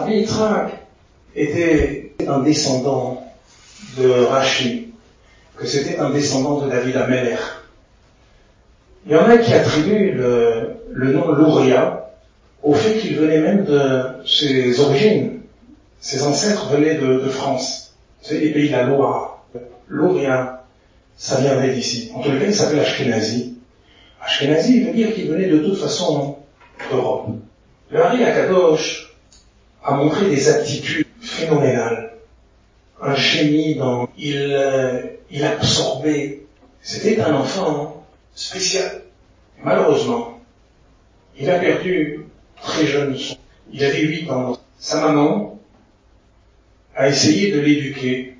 Rabbi Yitzhak était un descendant de Rashi, que c'était un descendant de David Ameller. Il y en a qui attribuent le, le nom Louria au fait qu'il venait même de ses origines. Ses ancêtres venaient de, France. C'est les pays de la Loire. Louria, ça viendrait d'ici. En tout cas, il s'appelle Ashkenazi. Ashkenazi veut dire qu'il venait de toute façon d'Europe. Le Hari Akadosh a montré des aptitudes phénoménales. Un génie dans... Il, euh, il absorbait. C'était un enfant spécial. Malheureusement, il a perdu très jeune son. Il avait 8 ans. Sa maman a essayé de l'éduquer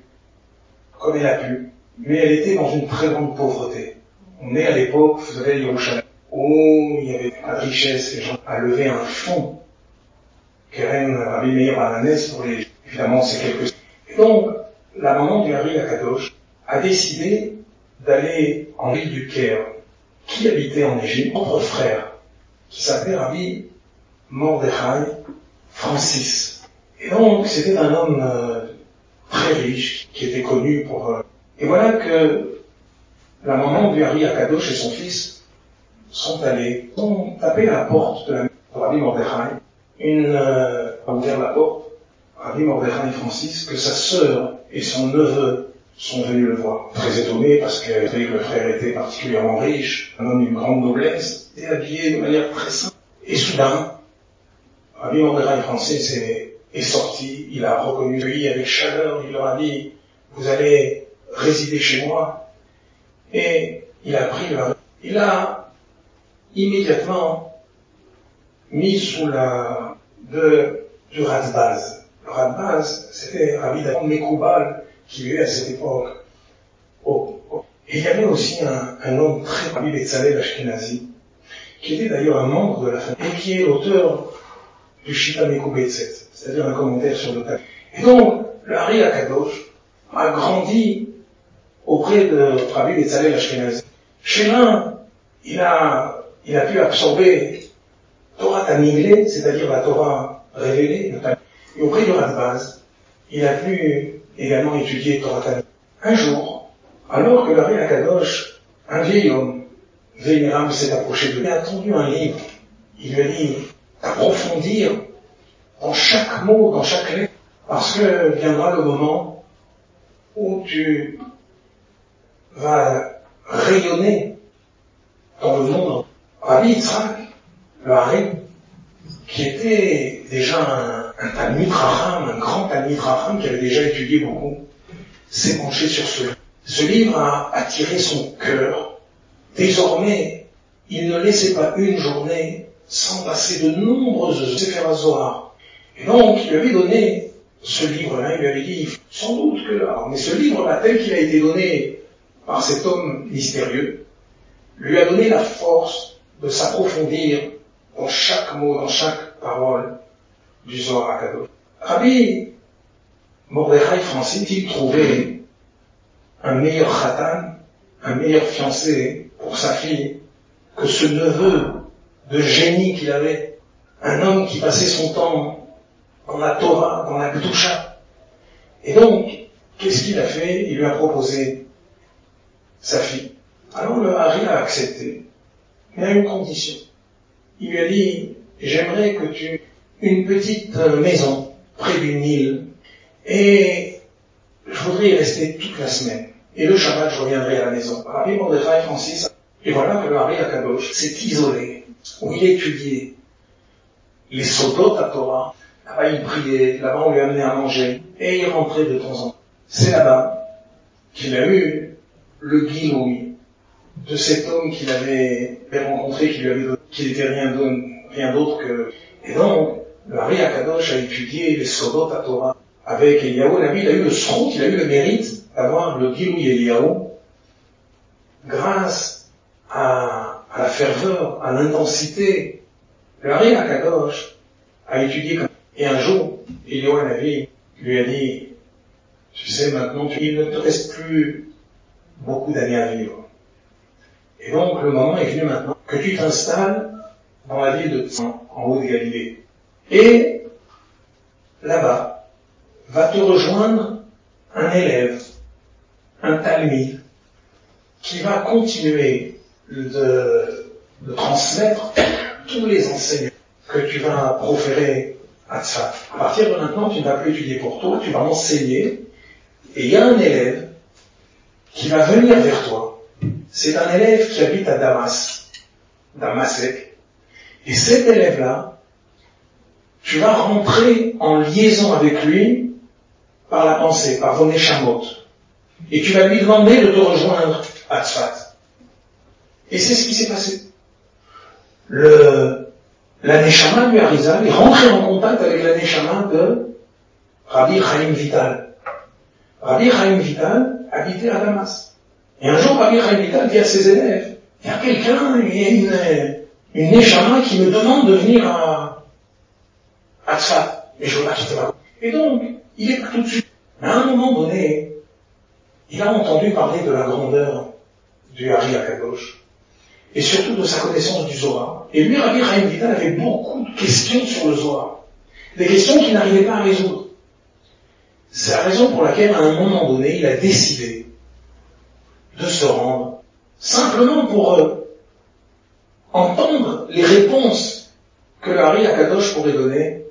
comme elle a pu, mais elle était dans une très grande pauvreté. On est à l'époque, vous savez, Yerushalayim, où il y avait pas de richesse, les gens à lever un fonds. Keren Rabbi Meir Bananes pour les, évidemment, c'est quelques... Et donc, la maman du Harry Akadosh a décidé d'aller en ville du Caire, qui habitait en Égypte, entre frère, qui s'appelait Rabbi Mordechai Francis. Et donc, c'était un homme euh, très riche, qui était connu pour... Euh, et voilà que la maman du Harry Akadosh et son fils sont allés, ont tapé à la porte de la maison de Rabbi Mordechai. Une euh, a ouvert la porte, Rabbi Mordechai Francis, que sa sœur et son neveu sont venus le voir. Très étonnés parce que le frère était particulièrement riche, un homme d'une grande noblesse, et habillé de manière très simple. Et soudain, Rabbi Mordechai Francis est, est sorti, il a reconnu lui avec chaleur, il leur a dit, vous allez résider chez moi. Et il a pris leur... Il a immédiatement mis sous la de, du Radbaz. Le Radbaz, c'était Rabbi David Mekoubal, qui vivait à cette époque. Et il y avait aussi un, un homme très Rabbi Betzalel Ashkenazi, qui était d'ailleurs un membre de la famille, et qui est l'auteur du Shita Mekoubetset, c'est-à-dire un commentaire sur le texte. Et donc, le Hari Akadosh a grandi auprès de Rabbi Betzalel Ashkenazi. Chez l'un, il a, il a pu absorber Torah Tamiglé, c'est-à-dire la Torah révélée, et auprès du Radbaz, il a pu également étudier Torah Tamiglé. Un jour, alors que l'Ari Akadosh, un vieil homme, vénérable, s'est approché de lui, il a attendu un livre. Il lui a dit d'approfondir dans chaque mot, dans chaque lettre, parce que viendra le moment où tu vas rayonner dans le monde. Rabbi Yitzhak, le Hari, qui était déjà un, un Talmud un grand Talmud Raham qui avait déjà étudié beaucoup, s'est penché sur ce livre. Ce livre a attiré son cœur. Désormais, il ne laissait pas une journée sans passer de nombreuses Zohar. Et donc, il lui avait donné ce livre-là, il lui avait dit, sans doute que mais ce livre-là, tel qu'il a été donné par cet homme mystérieux, lui a donné la force de s'approfondir dans chaque mot, dans chaque parole du Zohar Akadosh. Rabbi Mordechai Francis, il trouvait un meilleur khatan, un meilleur fiancé pour sa fille que ce neveu de génie qu'il avait, un homme qui passait son temps dans la Torah, dans la Gdusha. Et donc, qu'est-ce qu'il a fait? Il lui a proposé sa fille. Alors le Hari a accepté, mais à une condition. Il lui a dit, j'aimerais que tu une petite maison près du Nil et je voudrais y rester toute la semaine. Et le Shabbat, je reviendrai à la maison. Rabbi Mordechai Francis, et voilà que le Hari Akadosh s'est isolé, où il étudiait les sotos à Torah. Là-bas, il priait, là-bas, on lui amenait à manger, et il rentrait de temps en temps. C'est là-bas qu'il a eu le guilouille de cet homme qu'il avait rencontré, qui lui avait donné, n'était rien d'autre que... Et donc, le Hari Akadosh a étudié les sotos à Torah avec Eliyahu Nabi, il a eu le srout, il a eu le mérite d'avoir le Gilouï Eliyahu grâce à, à, la ferveur, à l'intensité. Le Hari Akadosh a étudié comme Et un jour, Eliyahu Nabi lui a dit, tu sais maintenant, il ne te reste plus beaucoup d'années à vivre. Et donc le moment est venu maintenant que tu t'installes dans la ville de en haut de Galilée. Et là-bas, va te rejoindre un élève, un talmide, qui va continuer de, transmettre tous les enseignements que tu vas proférer à Tzfat. À partir de maintenant, tu ne vas plus étudier pour toi, tu vas enseigner, et il y a un élève qui va venir vers toi. C'est un élève qui habite à Damas, Damasek, et cet élève-là, tu vas rentrer en liaison avec lui par la pensée, par vos Neshamot. Et tu vas lui demander de te rejoindre à Tzfat. Et c'est ce qui s'est passé. Le, la Neshama du Harizal est rentré en contact avec la Neshama de Rabbi Chaim Vital. Rabbi Chaim Vital habitait à Damas. Et un jour, Rabbi Vital dit à ses élèves, il y a quelqu'un, il y a une, une Neshama qui me demande de venir à, à. Mais je quitter ma Et donc, il est tout de suite. Mais à un moment donné, il a entendu parler de la grandeur du Hari Akadosh et surtout de sa connaissance du Zohar. Et lui, Rabbi Chaim avait beaucoup de questions sur le Zohar. Des questions qu'il n'arrivait pas à résoudre. C'est la raison pour laquelle, à un moment donné, il a décidé de se rendre simplement pour euh, entendre les réponses que Hari Akadosh pourrait donner.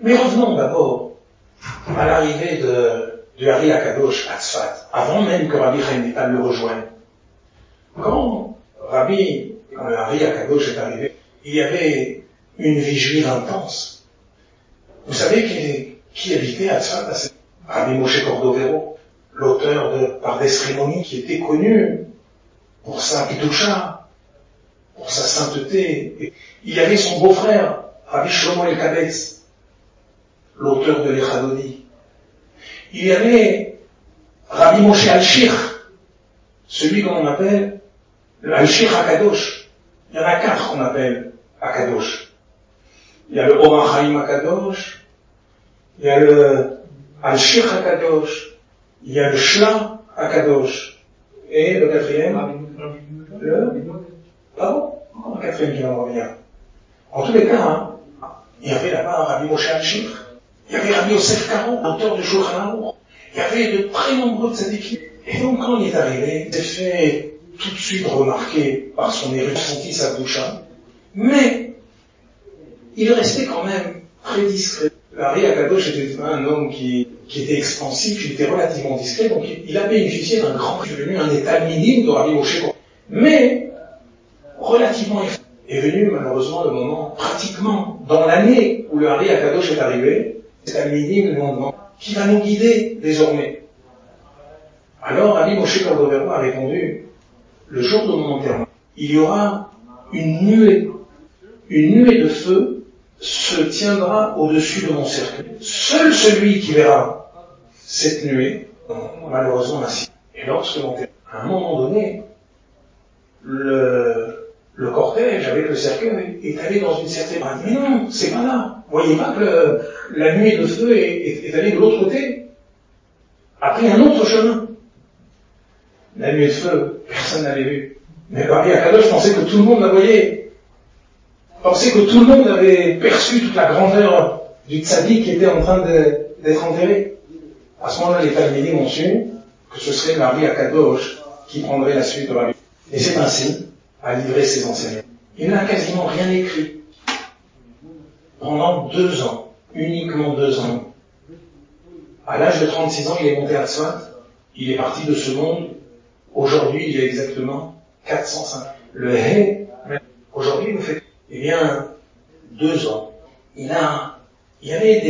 Mais revenons d'abord à l'arrivée de, du Hari Akadosh à Tzfat, avant même que Rabbi Chaim le rejoigne. Quand Rabbi, quand Hari Akadosh est arrivé, il y avait une vigile intense. Vous savez qui, qui habitait à Tzfat? À. Rabbi Moshe Cordovero, l'auteur de Par des qui était connu pour sa pitoucha, pour sa sainteté. Il y avait son beau-frère, Rabbi Shlomo El Kabetz, l'auteur de l'Echadoni. Il y avait Rabbi Moshe Al-Shir, celui qu'on appelle Al-Shir Akadosh. Il y en a quatre qu'on appelle Akadosh. Il y a le Omar Chaim Akadosh, il y a le Al-Shir Akadosh, il y a le Shla Akadosh, et le quatrième, le, pardon, le quatrième qui m'en revient. En tous les cas, hein, il y avait là-bas Rabbi Moshe Al-Shir, il y avait Rabbi Yosef Karo, auteur du Shulchan il y avait de très nombreux tzadikim. Et donc quand il est arrivé, il s'est fait tout de suite remarquer par son érudit, sa doucha, mais il restait quand même très discret. Harry Akadosh était un homme qui, qui était expansif, il était relativement discret, donc il, a bénéficié d'un grand devenu un état minime de Rabbi Moshe. Mais, relativement est venu malheureusement le moment, pratiquement dans l'année où le Harry Akadosh est arrivé, c'est un minime le demande qui va nous guider désormais. Alors Rabbi Moshe Cordovero a répondu, le jour de mon enterrement, il y aura une nuée, une nuée de feu se tiendra au-dessus de mon cercueil. Seul celui qui verra cette nuée, malheureusement ainsi. Et lorsque à un moment donné, le, le cortège avec le cercueil est allé dans une certaine Mais non, c'est pas là. Vous voyez pas que la nuée de feu est, est, allée de l'autre côté A pris un autre chemin. La nuée de feu, personne n'avait vu. Mais Marie Akadosh pensait que tout le monde la voyait pensait que tout le monde avait perçu toute la grandeur du tzaddik qui était en train d'être enterré. À ce moment-là, les Talmudim ont su que ce serait Marie Akadosh qui prendrait la suite de Rabbi. Et c'est ainsi à livrer ses enseignements. Il n'a quasiment rien écrit. Pendant deux ans, uniquement deux ans. À l'âge de 36 ans, il est monté à Tzfat. Il est parti de ce monde. Aujourd'hui, il y a exactement 405. Le He, aujourd'hui, vous faites eh bien, deux ans, il a, y avait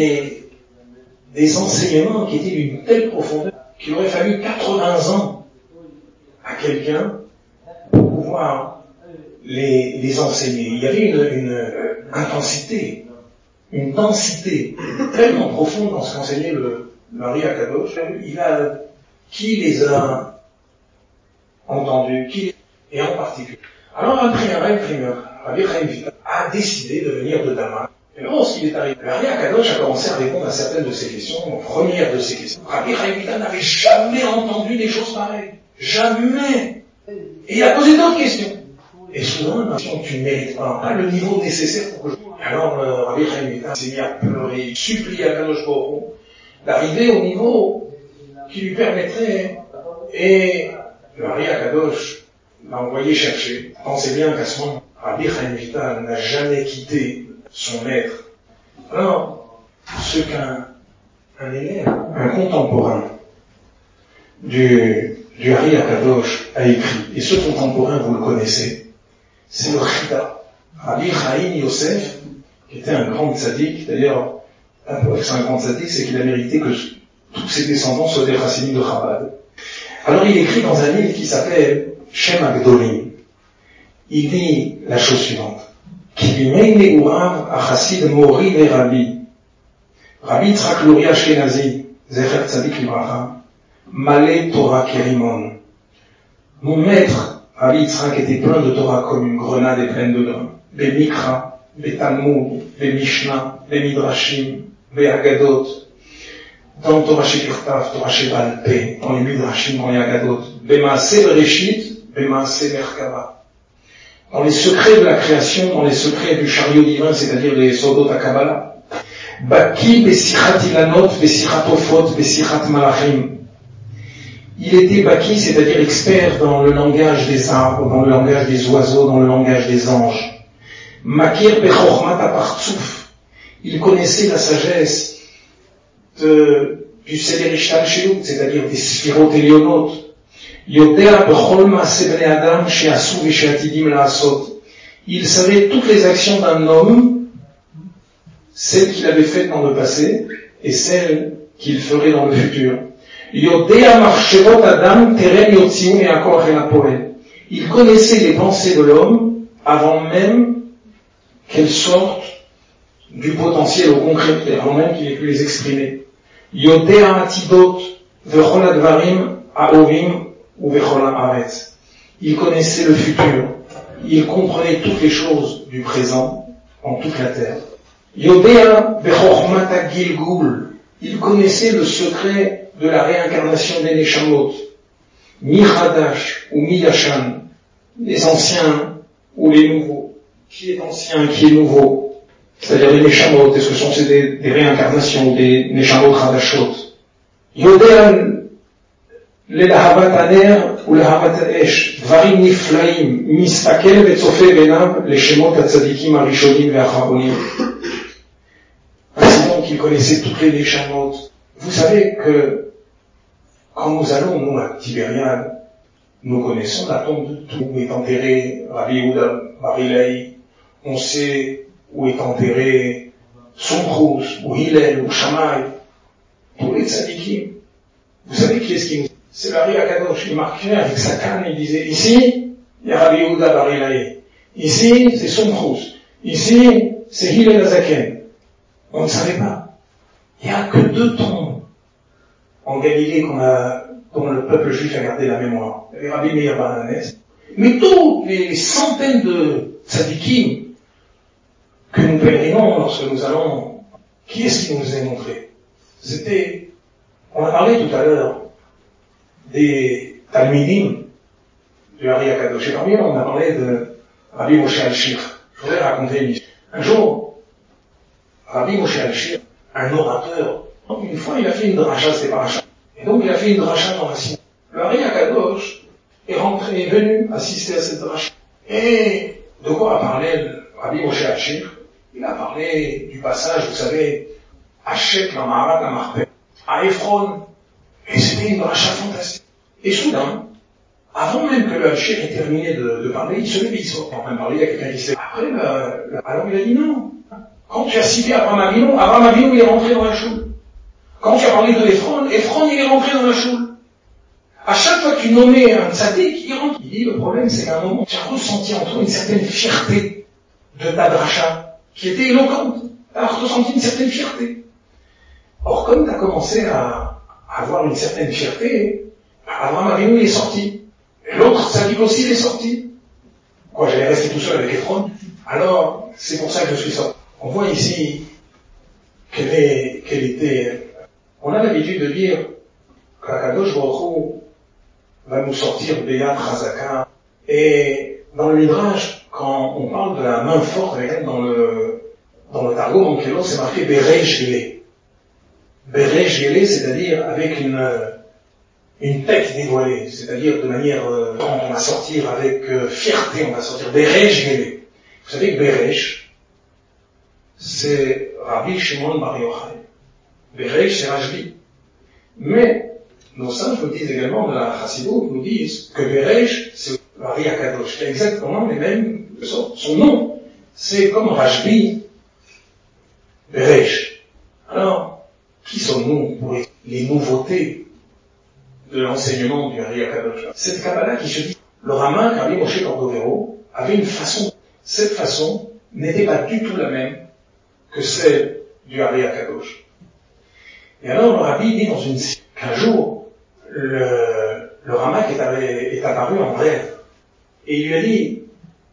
des, enseignements qui étaient d'une telle profondeur qu'il aurait fallu 80 ans à quelqu'un pour pouvoir les, enseigner. Il y avait une, une intensité, une densité tellement profonde dans ce qu'enseignait le Marie Akadosh. Il a, qui les a entendus, qui, et en particulier. Alors après un rêve Rabbi Chaim a décidé de venir de Damas. Et lorsqu'il est arrivé, Rabbi Akadosh a commencé à répondre à certaines de ses questions. La première de ces questions, Rabbi Chaim n'avait jamais entendu des choses pareilles. Jamais. Et il a posé d'autres questions. Et souvent, question tu ne mérites pas, le niveau nécessaire pour que je... Alors le Rabbi Chaim s'est mis à pleurer, supplier à Kadosh d'arriver au niveau qui lui permettrait, et le Rabbi Akadosh l'a envoyé chercher. Pensez bien qu'à ce moment, Rabbi Chaim n'a jamais quitté son maître. Alors, ce qu'un un élève, un contemporain du, du Hari Akadosh a écrit, et ce contemporain, vous le connaissez, c'est le Chida. Rabbi Chaim Yosef, qui était un grand tzaddik, d'ailleurs, c'est un grand tzaddik, c'est qu'il a mérité que tous ses descendants soient des racines de Chabad. Alors il écrit dans un livre qui s'appelle Shem Agdolim. Il dit la chose suivante. Mori et Rabbi. Rabbi Tzrak Luri Ashkenazi, Zecher Tzadik Libracha, Malé Torah Kerimon. Mon maître, Rabbi Tzrak, était plein de Torah comme une grenade et pleine de grains. Les Mikra, les Talmud, les Mishnah, les Midrashim, les Agadot, dans Torah Shekirtav, Torah Shebalpe, dans les Midrashim, dans les Agadot, Bemaase Bereshit, Bemaase Merkava. Dans les secrets de la création, dans les secrets du chariot divin, c'est-à-dire les Sodot Kabbalah. Baki Besichat Ilanot, Besichat Malachim. Il était Baki, c'est-à-dire expert dans le langage des arbres, dans le langage des oiseaux, dans le langage des anges. Makir Apartsouf. Il connaissait la sagesse de, du Shelut, c'est-à-dire des sphirotes Il savait toutes les actions d'un homme, celles qu'il avait faites dans le passé et celles qu'il ferait dans le futur. Il connaissait les pensées de l'homme avant même qu'elles sortent du potentiel au concret, avant même qu'il ait pu les exprimer. Ou. Il connaissait le futur. Il comprenait toutes les choses du présent en toute la terre. Il connaissait le secret de la réincarnation des Neshamot. Mi ou Mi. Les anciens ou les nouveaux. Qui est ancien, qui est nouveau? C'est-à-dire les Neshamot. Est-ce que sont des, réincarnations, des Neshamot Hadashot? ללהבת הנר ולהבת האש, דברים נפלאים, מסתכל וצופה בעיניו לשמות הצדיקים הראשונים והאחרונים. Ainsi donc, il connaissait toutes les Neshamot. Vous savez que quand nous allons, nous, à Tibériade, nous connaissons la tombe de tout. Où est enterré Rabbi Yehuda Barilei. On sait où est enterré Somkrous, ou Hillel, ou Shammai. Tous les tzadikim. Vous savez qui est-ce qui nous c'est Larry Akadosh, il marquait avec sa canne, il disait, ici, il y a Rabbi Yehuda Barilaï. Ici, c'est Somkrous. Ici, c'est Hillel Azaken. On ne savait pas. Il n'y a que deux tombes en Galilée qu'on a, dont le peuple juif a gardé la mémoire. Les Rabbi Meir. Mais toutes les centaines de tzadikim que nous pèlerinons lorsque nous allons, qui est-ce qui nous a montré? C'était, on a parlé tout à l'heure des Talmidim du Hari Akadosh. Et parmi eux, on a parlé de Rabbi Moshe Al-Shir. Je voudrais raconter une histoire. Un jour, Rabbi Moshe Al-Shir, un orateur, une fois il a fait une dracha, c'était pas Et donc il a fait une dracha dans la cité. Le Hari Akadosh est rentré, est venu assister à cette dracha. Et de quoi a parlé Rabbi Moshe Al-Shir? Il a parlé du passage, vous savez, Hachet, la Maharat, la Marpé, à Ephron, et c'était une dracha fantastique. Et soudain, avant même que le Hachir ait terminé de, parler, il se lève, il sort en train de parler, il y a quelqu'un qui sait. Après, le, alors il a dit non. Quand tu as cité Abraham Avinu, Abraham Avinu, il est rentré dans la choule. Quand tu as parlé de Ephron, Ephron, il est rentré dans la choule. À chaque fois que tu nommais un tzaddik, il rentre. Il dit, le problème, c'est qu'à un moment, tu as ressenti en toi une certaine fierté de ta dracha, qui était éloquente. Tu as ressenti une certaine fierté. Or, comme tu as commencé à avoir une certaine fierté, Abraham Avinu est sorti. L'autre sadique aussi il est sorti. Quoi, j'allais rester tout seul avec Ephron Alors, c'est pour ça que je suis sorti. On voit ici quelle, est, quelle était... On a l'habitude de dire qu'Akadosh Baruch va nous sortir Béat Razaka. Et dans le Midrash, quand on parle de la main forte dans le, dans le Targum, en c'est marqué Berej Gélé, c'est-à-dire avec une, une tête dévoilée, c'est-à-dire de manière, euh, on va sortir avec euh, fierté, on va sortir Berej. Vous savez que Berej, c'est Rabbi Shimon Bar Yochai. Berej, c'est Rajbi. Mais, nos sages nous disent également, de la Chassidut, nous disent que Berej, c'est Rabbi Akadosh, exactement les mêmes, son nom. C'est comme Rajbi, Berej. Pour les nouveautés de l'enseignement du Hari Cette Kabbalah qui se dit, le rabbin Rabbi Moshe Cordovero avait une façon, cette façon n'était pas du tout la même que celle du Hari Akadosh. Et alors le Rabbi dit dans une qu'un jour, le, le Ramak est, est, apparu en rêve. Et il lui a dit,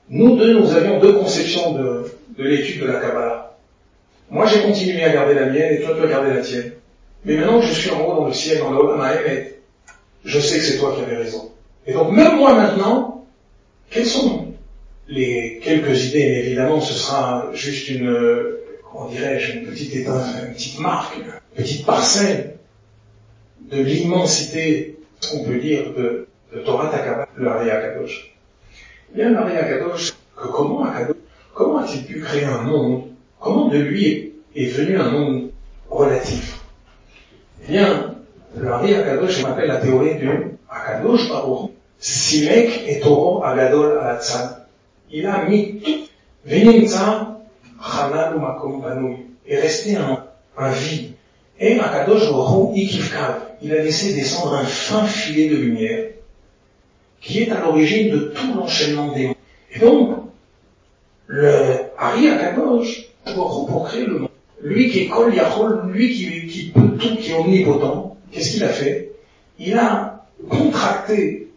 nous deux, nous avions deux conceptions de, de l'étude de la Kabbalah. Moi, j'ai continué à garder la mienne et toi, tu as gardé la tienne. Mais maintenant que je suis en haut dans le ciel, dans le haut je sais que c'est toi qui avais raison. Et donc, même moi maintenant, quelles sont les quelques idées, mais évidemment, ce sera juste une, comment dirais-je, une petite éteinte, une petite marque, une petite parcelle de l'immensité, on peut dire, de, Torah Takaba, le Hari Akadosh. Il Akadosh que comment comment a-t-il pu créer un monde? Comment de lui est venu un monde relatif? Bien, le Hari Akadosh m'appelle la théorie du Akadosh Baruch Simek et Toro Agadol Alatzan. Il a mis tout. Venimza Chanal Makom Banoui. est resté un, un vide. Et Akadosh Baruch Ikivkav. Il a laissé descendre un fin filet de lumière qui est à l'origine de tout l'enchaînement des mondes. Et donc, le Hari Akadosh pour créer le monde. Lui qui est Kol Yachol, lui qui, qui omnipotent, qu'est-ce qu'il a fait? Il a contracté,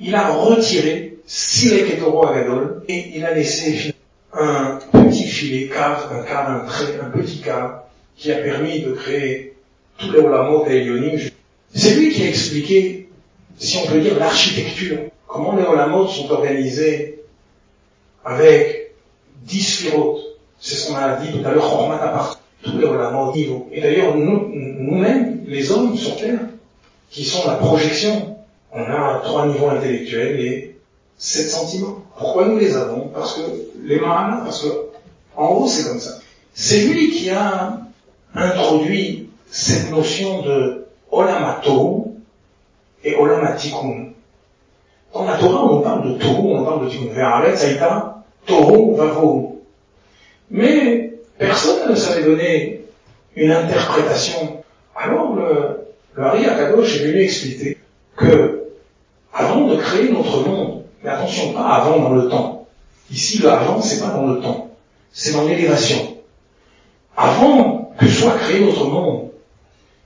il a retiré Silek et Toro Agadol, et il a laissé un petit filet, cadre, un cadre, un trait, un petit cadre, qui a permis de créer tous les Olamot et Elionim. C'est lui qui a expliqué, si on peut dire, l'architecture, comment les Olamot sont organisés avec dix sphirotes, c'est ce qu'on a dit tout à l'heure, Chormat les Olamot niveau. Et d'ailleurs, nous, nous-mêmes, les hommes sur Terre, qui sont la projection, on a trois niveaux intellectuels et sept sentiments. Pourquoi nous les avons? Parce que les mâles, parce que en haut c'est comme ça. C'est lui qui a introduit cette notion de olamato et olamatikun. Dans la Torah, on parle de Tohu, on parle de Tikkun. Ve'aret saïta, Tohu vavo. Mais personne ne savait donner une interprétation. Alors le, le Hari Akadosh est venu expliquer que avant de créer notre monde, mais attention, pas avant dans le temps. Ici, le avant, c'est pas dans le temps. C'est dans l'élévation. Avant que soit créé notre monde,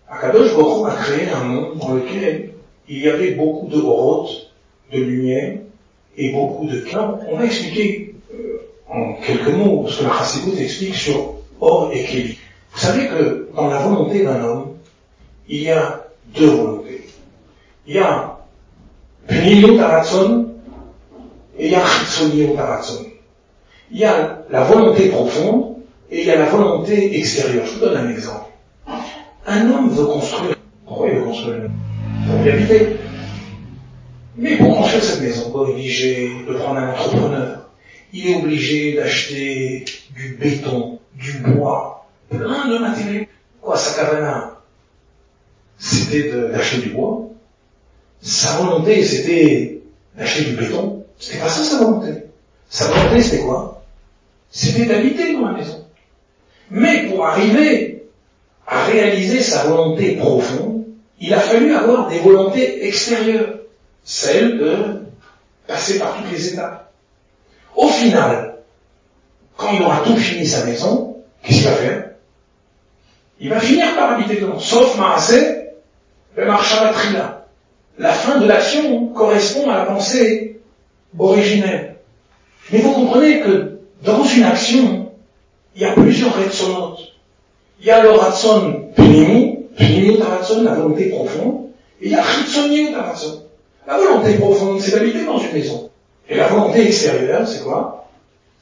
Akadosh Baruch a créé un monde dans lequel il y avait beaucoup de horotes, de lumière, et beaucoup de clans. On va expliquer euh, en quelques mots ce que la Chassidut explique sur Or et Kéli. Vous savez que dans la volonté d'un homme, il y a deux volontés. Il y a Pnimut Aratson et il y a Chitzoniut Aratson. Il y a la volonté profonde et il y a la volonté extérieure. Je vous donne un exemple. Un homme veut construire. Pourquoi il veut construire une maison? Pour y habiter. Mais pour construire cette maison, il est obligé de prendre un entrepreneur il est obligé d'acheter du béton, du bois, plein de matériaux. Quoi, sa cavana C'était d'acheter du bois? Sa volonté, c'était d'acheter du béton. C'était pas ça sa volonté. Sa volonté, c'était quoi? C'était d'habiter dans la maison. Mais pour arriver à réaliser sa volonté profonde, il a fallu avoir des volontés extérieures, celles de passer par toutes les étapes. Au final, quand il aura tout fini sa maison, qu'est-ce qu'il va faire? Il va finir par habiter dedans. Sauf Maasé, le Trila. La fin de l'action correspond à la pensée originelle. Mais vous comprenez que dans une action, il y a plusieurs retsonotes. Il y a le ratson pnimi, pnimi ratson, la volonté profonde, et il y a chitsoni ratson. La volonté profonde, c'est d'habiter dans une maison. Et la volonté extérieure, c'est quoi?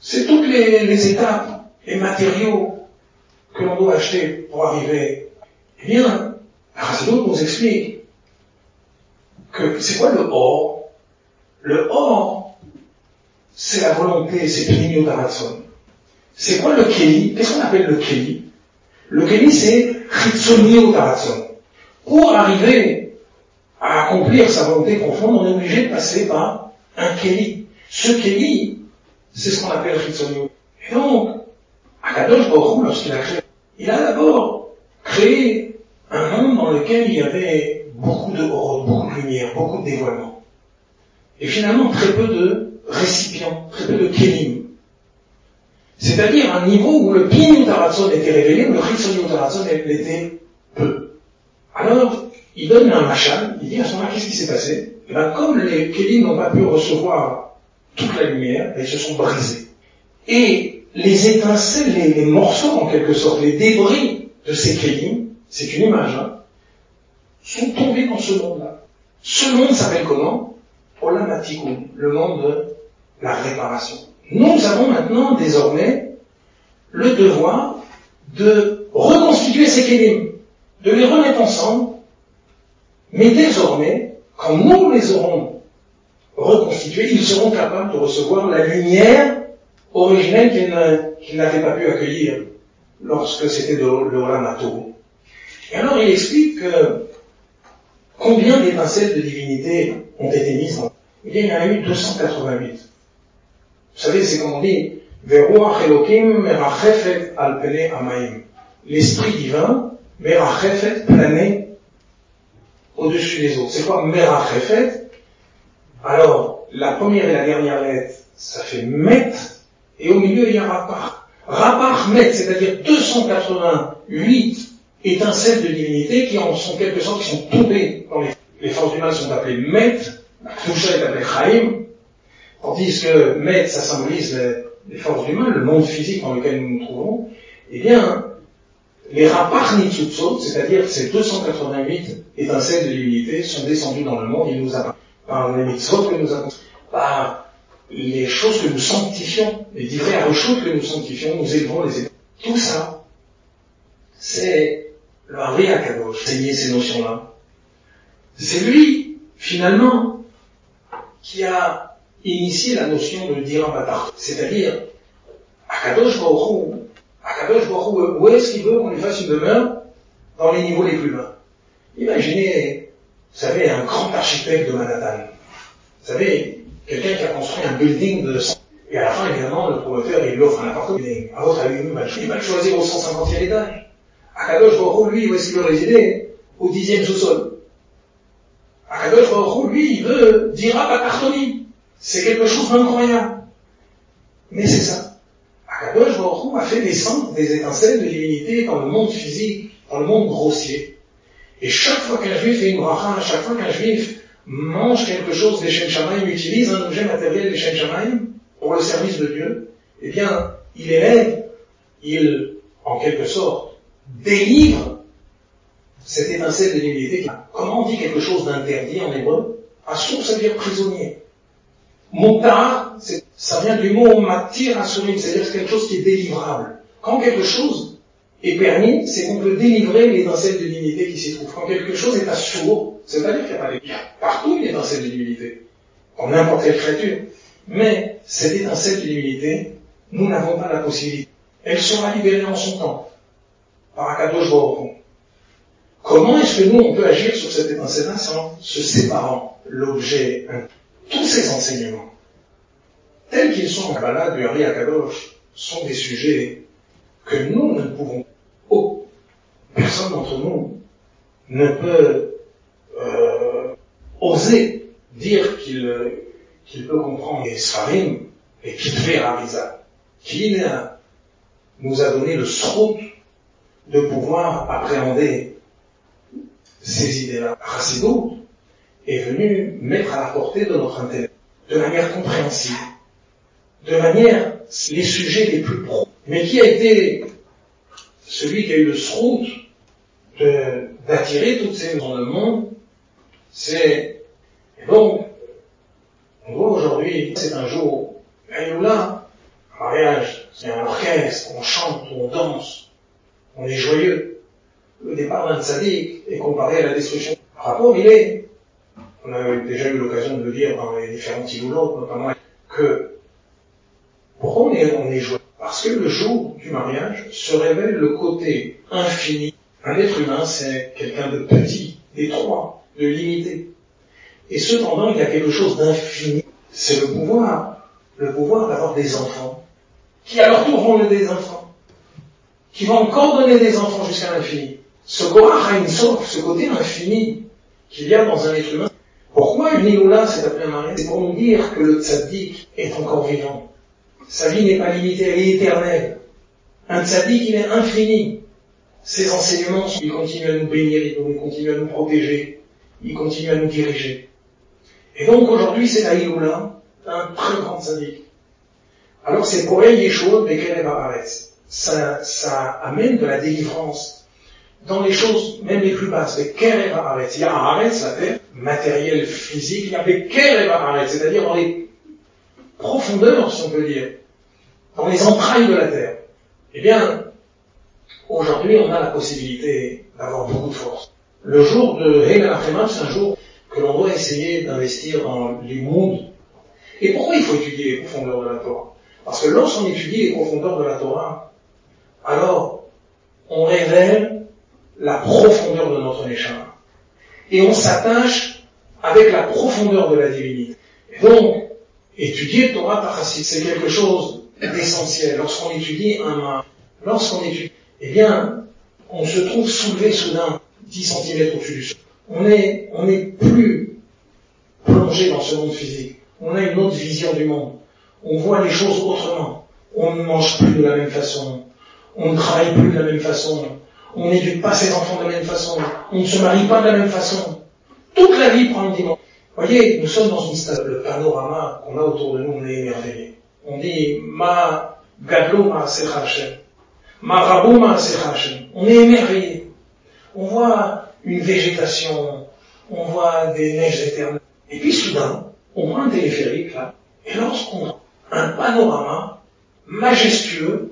C'est toutes les, étapes, les matériaux, que l'on doit acheter pour arriver. Eh bien, Rasdot nous explique que c'est quoi le or? Le or, c'est la volonté, c'est Plinio Daratson. C'est quoi le Keli? Qu'est-ce qu'on appelle le Keli? Le Keli, c'est Ritsonio Daratson. Pour arriver à accomplir sa volonté profonde, on est obligé de passer par un Keli. Ce Keli, c'est ce qu'on appelle Ritsonio. Et donc, Akadosh Baruch lorsqu'il a créé, il a d'abord créé un monde dans lequel il y avait beaucoup de horreur, beaucoup de lumière, beaucoup de dévoilement. Et finalement, très peu de récipients, très peu de kelim. C'est-à-dire un niveau où le Pinu Taratson était révélé, où le Ritsonio Taratson l'était peu. Alors, il donne un machal, il dit à ce moment-là, qu'est-ce qui s'est passé? Et eh bien, comme les kelim n'ont pas pu recevoir toute la lumière, ils se sont brisés. Et les étincelles, les, morceaux en quelque sorte, les débris de ces kelim, c'est une image, hein, sont tombés dans ce monde-là. Ce monde s'appelle comment? Olamatikum, le monde de la réparation. Nous avons maintenant désormais le devoir de reconstituer ces kelim, de les remettre ensemble, mais désormais, quand nous les aurons reconstitués, ils seront capables de recevoir la lumière originelle qu'ils n'avaient pas pu accueillir lorsque c'était de l'Olamato. Et alors il explique que combien d'étincelles de divinité ont été mises en... Eh il y en a eu 288. Vous savez, c'est comme on dit, L'esprit divin, Merachefet, plané au-dessus des autres. C'est quoi Merachefet Alors, la première et la dernière lettre, ça fait Met, et au milieu, il y a Rapar. Rapar Met, c'est-à-dire 288 étincelles de divinité qui en sont quelque sorte, qui sont tombées dans les, les forces du mal sont appelées Met, la est appelée Chaim, tandis que Met, ça symbolise les, forces du mal, le monde physique dans lequel nous nous trouvons, eh bien, les Rapar Nitsutsot, c'est-à-dire ces 288 étincelles de divinité, sont descendus dans le monde, ils nous appartiennent par les mitzvot que nous avons, par les choses que nous sanctifions, les diverses choses que nous sanctifions, nous élevons les Tout ça, c'est le Harry Akadosh, enseigner ces notions-là. C'est lui, finalement, qui a initié la notion de Dirabatar. C'est-à-dire, Akadosh Baruch Akadosh Baruch où est-ce qu'il veut qu'on lui fasse une demeure Dans les niveaux les plus bas? Imaginez, vous savez, un grand architecte de Manhattan. Vous savez, quelqu'un qui a construit un building de 100. Et à la fin, évidemment, le promoteur, il lui offre un appartement. À votre avis, il va le choisir au 150e étage. Akadosh Baruch lui, où est-ce qu'il veut résider? Au dixième sous-sol. Akadosh Baruch lui, il veut dira Bakartoni. C'est quelque chose d'incroyable. Mais c'est ça. A fait descendre des étincelles de divinité dans le monde physique, dans le monde grossier. Et chaque fois qu'un juif fait une bracha, chaque fois qu'un juif mange quelque chose des Shem Shamaim, utilise un objet matériel des Shem Shamaim pour le service de Dieu, eh bien, il élève, il, en quelque sorte, délivre cette étincelle de divinité. Comment on dit quelque chose d'interdit en hébreu? Assour, ça veut dire prisonnier. Montar, ça vient du mot matir asurim, c'est-à-dire quelque chose qui est délivrable. Quand quelque chose est permis, c'est qu'on peut délivrer l'étincelle de divinité qui s'y trouve. Quand quelque chose est assourd, c'est-à-dire qu'il n'y a pas de Partout, une étincelle de divinité. Comme n'importe quelle créature. Mais cette étincelle de divinité, nous n'avons pas la possibilité. Elle sera libérée en son temps. Par Akadosh Comment est-ce que nous, on peut agir sur cette étincelle-là sans se séparant? L'objet, tous ces enseignements, tels qu'ils sont en Kabbalah du Hari Akadosh, sont des sujets que nous ne pouvons, oh, personne d'entre nous ne peut euh, oser dire qu'il peut comprendre les Sfarim et qu'il fait Arisa. Qui nous a donné le srout de pouvoir appréhender ces idées-là. Est venu mettre à la portée de notre intellect, de manière compréhensible, de manière les sujets les plus profonds. Mais qui a été celui qui a eu le srout d'attirer toutes ces dans le monde, c'est et donc on aujourd'hui, c'est un jour, là, mariage, c'est un orchestre, on chante, on danse, on est joyeux. Le départ d'un tzaddik est comparé à la destruction. Par rapport, il est, on a déjà eu l'occasion de le dire dans les différents tiloulots, notamment, que pourquoi on est, on est joyeux Parce que le jour du mariage se révèle le côté infini. Un être humain, c'est quelqu'un de petit, d'étroit, de limité. Et cependant, il y a quelque chose d'infini. C'est le pouvoir, le pouvoir d'avoir des enfants, qui à leur tour vont donner des enfants, qui vont encore donner des enfants jusqu'à l'infini. Ce Korach ce côté infini qu'il y a dans un être humain. Pourquoi une Iloula s'est appelée un mariage C'est pour nous dire que le tzaddik est encore vivant. Sa vie n'est pas limitée, elle est éternelle. Un tzaddik, il est infini. Ses enseignements, il continue à nous bénir, il continue à nous protéger, il continue à nous diriger. Et donc aujourd'hui, c'est la Iloula d'un très grand tzaddik. Alors c'est pour elle Yeshua Bekerev Ça, ça amène de la délivrance dans les choses, même les plus basses. Bekerev Il y a Haaretz, la terre, matériel physique, il y a Bekerev c'est-à-dire dans les profondeurs, si on peut dire, dans les entrailles de la terre. Eh bien, aujourd'hui, on a la possibilité d'avoir beaucoup de force. Le jour de Hegel c'est un jour que l'on doit essayer d'investir dans les mondes. Et pourquoi il faut étudier les profondeurs de la Torah? Parce que lorsqu'on étudie les profondeurs de la Torah, alors on révèle la profondeur de notre Neshama. Et on s'attache avec la profondeur de la divinité. Donc, étudier Torah Tachassid, c'est quelque chose d'essentiel. Lorsqu'on étudie un lorsqu'on étudie, eh bien, on se trouve soulevé soudain 10 cm au-dessus du sol on est, on n'est plus plongé dans ce monde physique. On a une autre vision du monde. On voit les choses autrement. On ne mange plus de la même façon. On ne travaille plus de la même façon. On n'éduque pas ses enfants de la même façon. On ne se marie pas de la même façon. Toute la vie prend une dimension. Voyez, nous sommes dans une stade, le panorama qu'on a autour de nous, on est émerveillé. On dit, ma gadlo ma ma rabo ma On est émerveillé. On voit une végétation, on voit des neiges éternelles. Et puis soudain, on voit un téléphérique là, et lorsqu'on voit un panorama majestueux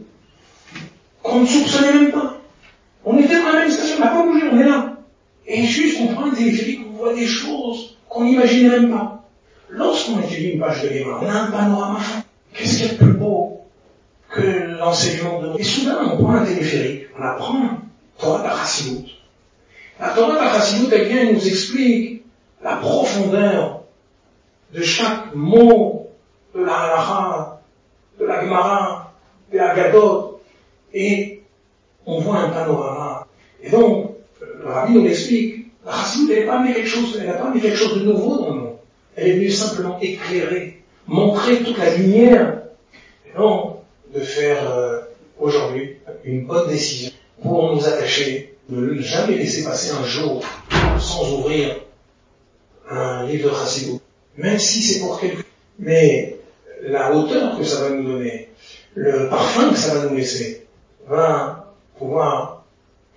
qu'on ne soupçonnait même pas. On était dans la même station, on n'a pas bougé, on est là. Et juste on prend un téléphérique, on voit des choses qu'on n'imaginait même pas. Lorsqu'on étudie une page de livre, on a un panorama. Qu'est-ce qu'il y a de plus beau que l'enseignement de... Et soudain, on prend un téléphérique, on apprend Torah Tarasimut, la Torah Tachassidut, elle vient nous explique la profondeur de chaque mot de la halacha, de la gemara, de la gadot, et on voit un panorama. Et donc, le rabbi nous l'explique, la Chassidut, elle n'a pas mis quelque chose, elle n'a pas mis quelque chose de nouveau dans le monde. Elle est venue simplement éclairer, montrer toute la lumière, et non de faire euh, aujourd'hui une bonne décision pour nous attacher ne jamais laisser passer un jour sans ouvrir un livre de Chassidou. Même si c'est pour quelque mais la hauteur que ça va nous donner, le parfum que ça va nous laisser, va pouvoir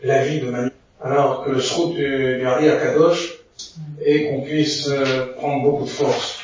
la vie de manière. Alors que le srout du, du Hari Kadosh et qu'on puisse euh, prendre beaucoup de force.